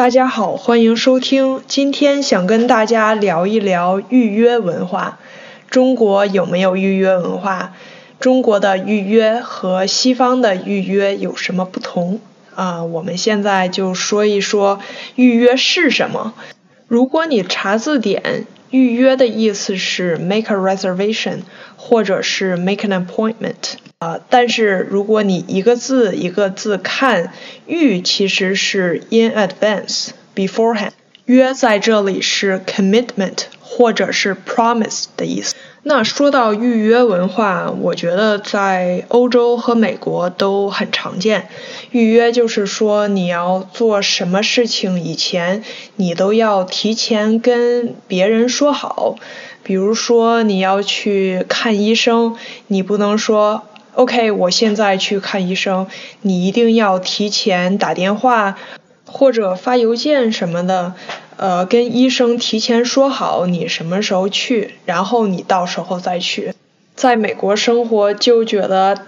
大家好，欢迎收听。今天想跟大家聊一聊预约文化。中国有没有预约文化？中国的预约和西方的预约有什么不同？啊，我们现在就说一说预约是什么。如果你查字典，预约的意思是 make a reservation，或者是 make an appointment。啊，但是如果你一个字一个字看，预其实是 in advance，beforehand，约在这里是 commitment 或者是 promise 的意思。那说到预约文化，我觉得在欧洲和美国都很常见。预约就是说你要做什么事情以前，你都要提前跟别人说好。比如说你要去看医生，你不能说。OK，我现在去看医生，你一定要提前打电话或者发邮件什么的，呃，跟医生提前说好你什么时候去，然后你到时候再去。在美国生活就觉得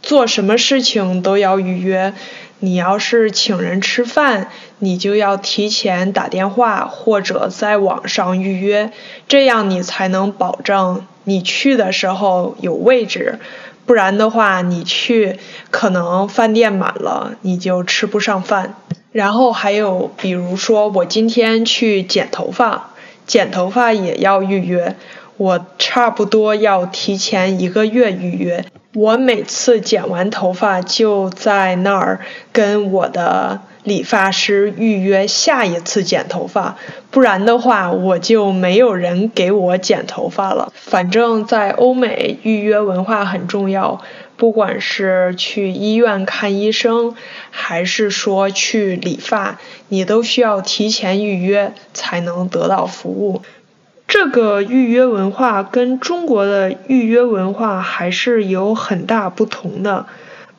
做什么事情都要预约，你要是请人吃饭，你就要提前打电话或者在网上预约，这样你才能保证你去的时候有位置。不然的话，你去可能饭店满了，你就吃不上饭。然后还有，比如说我今天去剪头发，剪头发也要预约，我差不多要提前一个月预约。我每次剪完头发就在那儿跟我的。理发师预约下一次剪头发，不然的话我就没有人给我剪头发了。反正，在欧美预约文化很重要，不管是去医院看医生，还是说去理发，你都需要提前预约才能得到服务。这个预约文化跟中国的预约文化还是有很大不同的。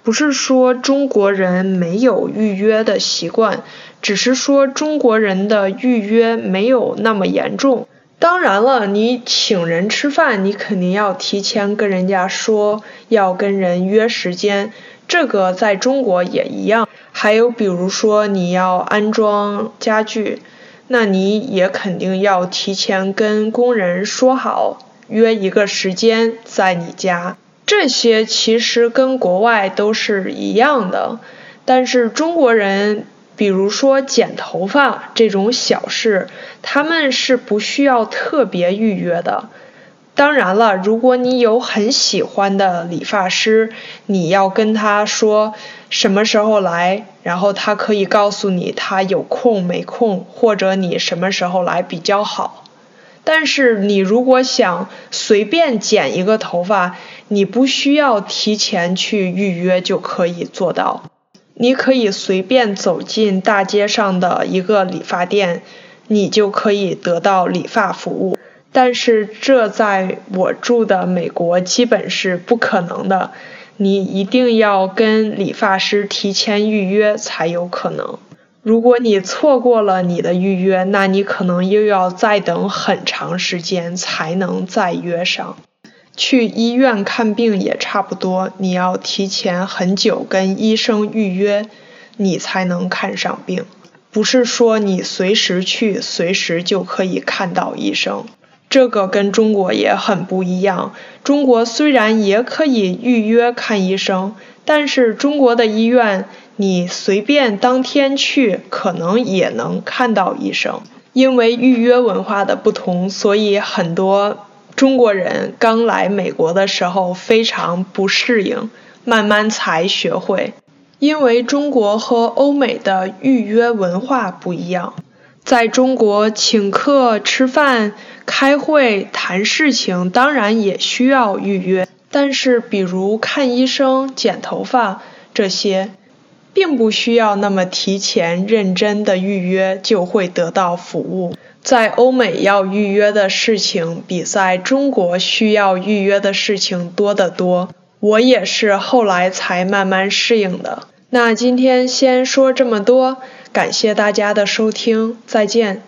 不是说中国人没有预约的习惯，只是说中国人的预约没有那么严重。当然了，你请人吃饭，你肯定要提前跟人家说，要跟人约时间，这个在中国也一样。还有比如说你要安装家具，那你也肯定要提前跟工人说好，约一个时间在你家。这些其实跟国外都是一样的，但是中国人，比如说剪头发这种小事，他们是不需要特别预约的。当然了，如果你有很喜欢的理发师，你要跟他说什么时候来，然后他可以告诉你他有空没空，或者你什么时候来比较好。但是你如果想随便剪一个头发，你不需要提前去预约就可以做到。你可以随便走进大街上的一个理发店，你就可以得到理发服务。但是这在我住的美国基本是不可能的，你一定要跟理发师提前预约才有可能。如果你错过了你的预约，那你可能又要再等很长时间才能再约上。去医院看病也差不多，你要提前很久跟医生预约，你才能看上病。不是说你随时去，随时就可以看到医生。这个跟中国也很不一样。中国虽然也可以预约看医生，但是中国的医院。你随便当天去，可能也能看到医生。因为预约文化的不同，所以很多中国人刚来美国的时候非常不适应，慢慢才学会。因为中国和欧美的预约文化不一样，在中国请客吃饭、开会、谈事情，当然也需要预约。但是，比如看医生、剪头发这些。并不需要那么提前认真的预约就会得到服务。在欧美要预约的事情比在中国需要预约的事情多得多。我也是后来才慢慢适应的。那今天先说这么多，感谢大家的收听，再见。